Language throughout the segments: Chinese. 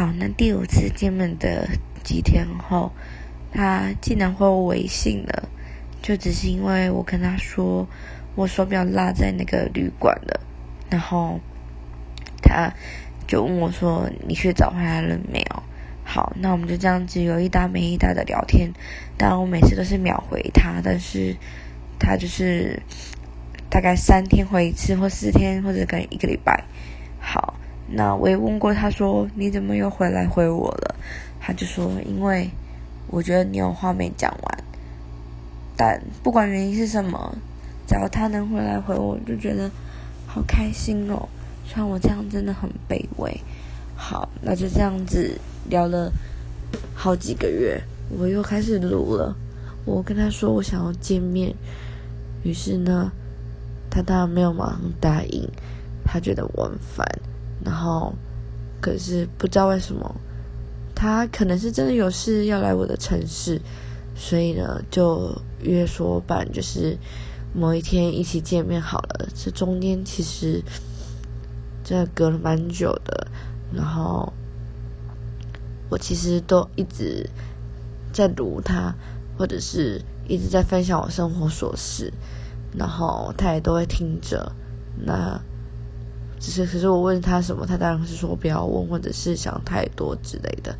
好，那第五次见面的几天后，他竟然回我微信了，就只是因为我跟他说我手表落在那个旅馆了，然后他就问我说你去找回来了没有？好，那我们就这样子有一搭没一搭的聊天，但我每次都是秒回他，但是他就是大概三天回一次，或四天，或者可能一个礼拜。好。那我也问过他说你怎么又回来回我了？他就说因为我觉得你有话没讲完。但不管原因是什么，只要他能回来回我，就觉得好开心哦。虽然我这样真的很卑微。好，那就这样子聊了好几个月，我又开始录了。我跟他说我想要见面，于是呢，他当然没有马上答应，他觉得我很烦。然后，可是不知道为什么，他可能是真的有事要来我的城市，所以呢，就约说办，就是某一天一起见面好了。这中间其实真的隔了蛮久的，然后我其实都一直在读他，或者是一直在分享我生活琐事，然后他也都会听着。那。只是，可是我问他什么，他当然是说不要问，或者是想太多之类的。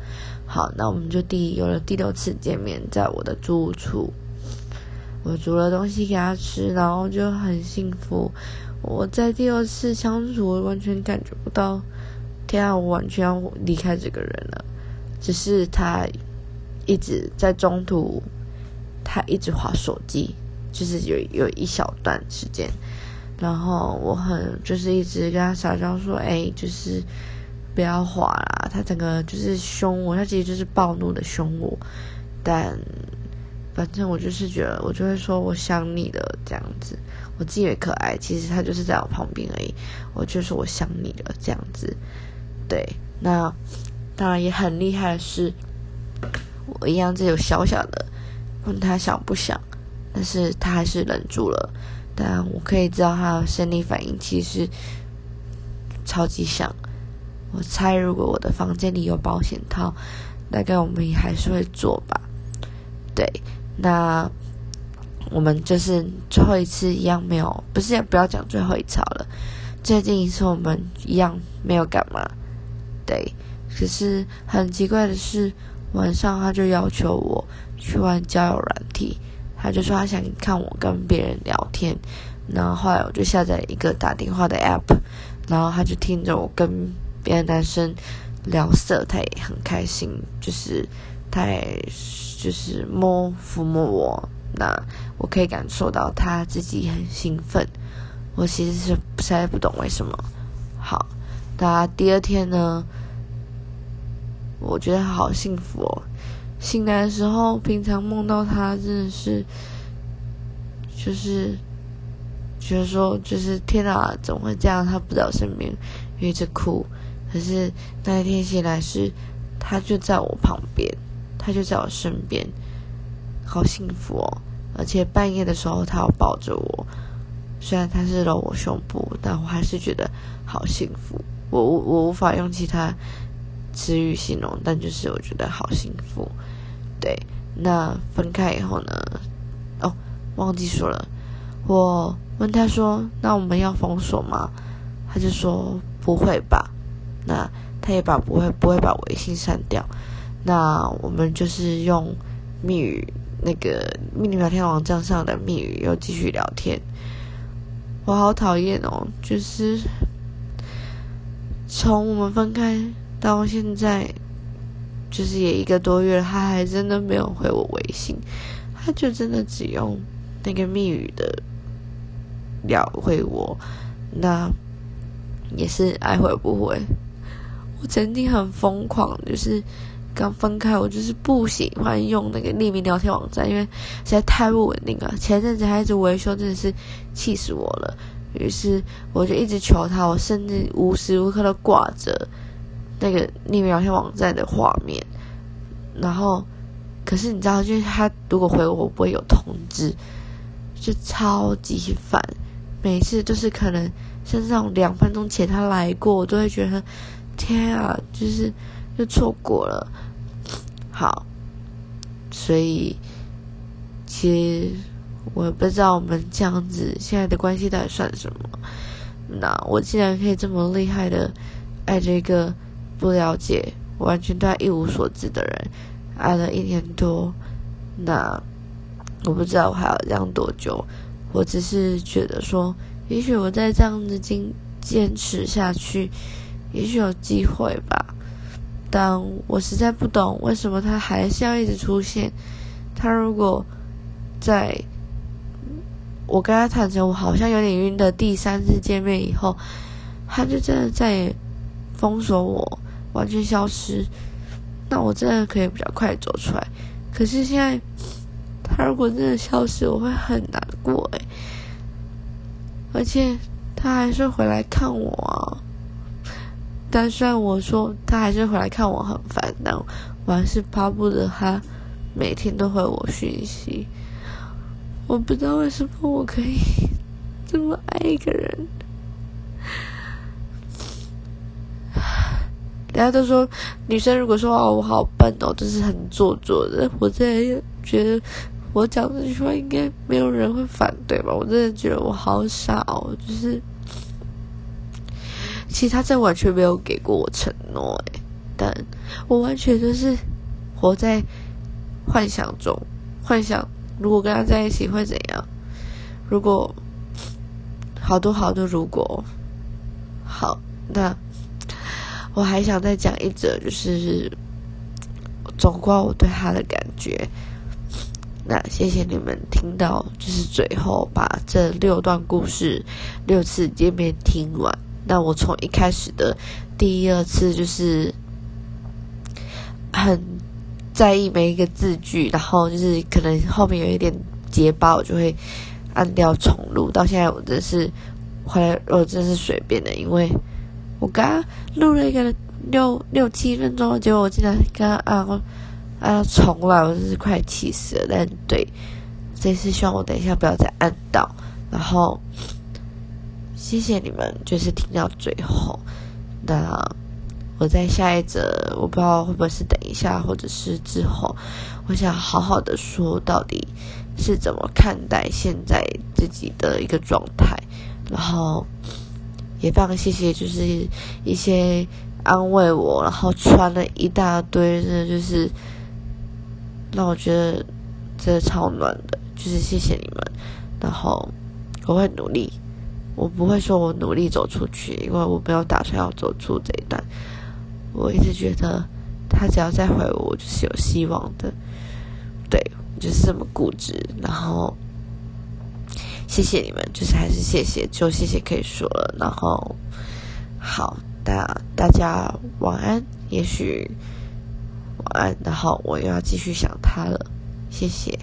好，那我们就第有了第六次见面，在我的住处，我煮了东西给他吃，然后就很幸福。我在第二次相处，完全感觉不到，天啊，我完全要离开这个人了。只是他一直在中途，他一直划手机，就是有有一小段时间。然后我很就是一直跟他撒娇说，哎，就是不要滑啦。他整个就是凶我，他其实就是暴怒的凶我。但反正我就是觉得，我就会说我想你了这样子。我自己也可爱，其实他就是在我旁边而已。我就说我想你了这样子。对，那当然也很厉害的是，我一样只有小小的问他想不想，但是他还是忍住了。但我可以知道他的生理反应其实超级像。我猜如果我的房间里有保险套，大概我们也还是会做吧。对，那我们就是最后一次一样没有，不是也不要讲最后一次了。最近一次我们一样没有干嘛。对，可是很奇怪的是，晚上他就要求我去玩交友软体。他就说他想看我跟别人聊天，然后后来我就下载一个打电话的 app，然后他就听着我跟别的男生聊色，他也很开心，就是他也就是摸抚摸我，那我可以感受到他自己很兴奋，我其实是实在不懂为什么。好，那第二天呢，我觉得好幸福哦。醒来的时候，平常梦到他真的是，就是觉得说，就是天哪，怎么会这样？他不在我身边，一直哭。可是那一天醒来是，他就在我旁边，他就在我身边，好幸福哦！而且半夜的时候，他要抱着我，虽然他是搂我胸部，但我还是觉得好幸福。我我无法用其他词语形容，但就是我觉得好幸福。对，那分开以后呢？哦，忘记说了。我问他说：“那我们要封锁吗？”他就说：“不会吧。”那他也把不会不会把微信删掉。那我们就是用密语，那个密语聊天网站上的密语又继续聊天。我好讨厌哦！就是从我们分开到现在。就是也一个多月，他还真的没有回我微信，他就真的只用那个密语的聊回我，那也是爱回不回。我曾经很疯狂，就是刚分开，我就是不喜欢用那个匿名聊天网站，因为实在太不稳定了。前阵子还一直维修，真的是气死我了。于是我就一直求他，我甚至无时无刻的挂着。那个匿名聊天网站的画面，然后，可是你知道，就是他如果回我我不会有通知，就超级烦。每次都是可能，像这种两分钟前他来过，我都会觉得天啊，就是就错过了。好，所以其实我也不知道我们这样子现在的关系到底算什么。那我既然可以这么厉害的爱着一个不了解、完全对他一无所知的人，爱了一年多，那我不知道我还要这样多久。我只是觉得说，也许我再这样子坚坚持下去，也许有机会吧。但我实在不懂为什么他还是要一直出现。他如果在我跟他坦诚我好像有点晕的第三次见面以后，他就真的再也封锁我，完全消失，那我真的可以比较快走出来。可是现在。他如果真的消失，我会很难过诶。而且他还是回来看我啊。但虽然我说他还是回来看我很烦，但我还是巴不得他每天都回我讯息。我不知道为什么我可以 这么爱一个人。大家都说女生如果说哦我好笨哦，这是很做作的。我真的觉得。我讲这句话应该没有人会反对吧？我真的觉得我好傻哦，就是，其实他真完全没有给过我承诺诶，但我完全就是活在幻想中，幻想如果跟他在一起会怎样？如果好多好多如果，好，那我还想再讲一则，就是总括我对他的感觉。那谢谢你们听到，就是最后把这六段故事六次见面听完。那我从一开始的第一二次就是很在意每一个字句，然后就是可能后面有一点结巴，我就会按掉重录。到现在我真是后来我真是随便的，因为我刚刚录了一个六六七分钟，结果我竟然刚刚按。啊！重来，我真是快气死了。但对，这次希望我等一下不要再按到。然后，谢谢你们，就是听到最后。那我在下一则，我不知道会不会是等一下，或者是之后，我想好好的说，到底是怎么看待现在自己的一个状态。然后，也非常谢谢，就是一些安慰我，然后穿了一大堆，真的就是。让我觉得真的超暖的，就是谢谢你们。然后我会努力，我不会说我努力走出去，因为我没有打算要走出这一段。我一直觉得他只要再回我，我就是有希望的。对，就是这么固执。然后谢谢你们，就是还是谢谢，就谢谢可以说了。然后好，那大家晚安。也许。晚安，然后我又要继续想他了，谢谢。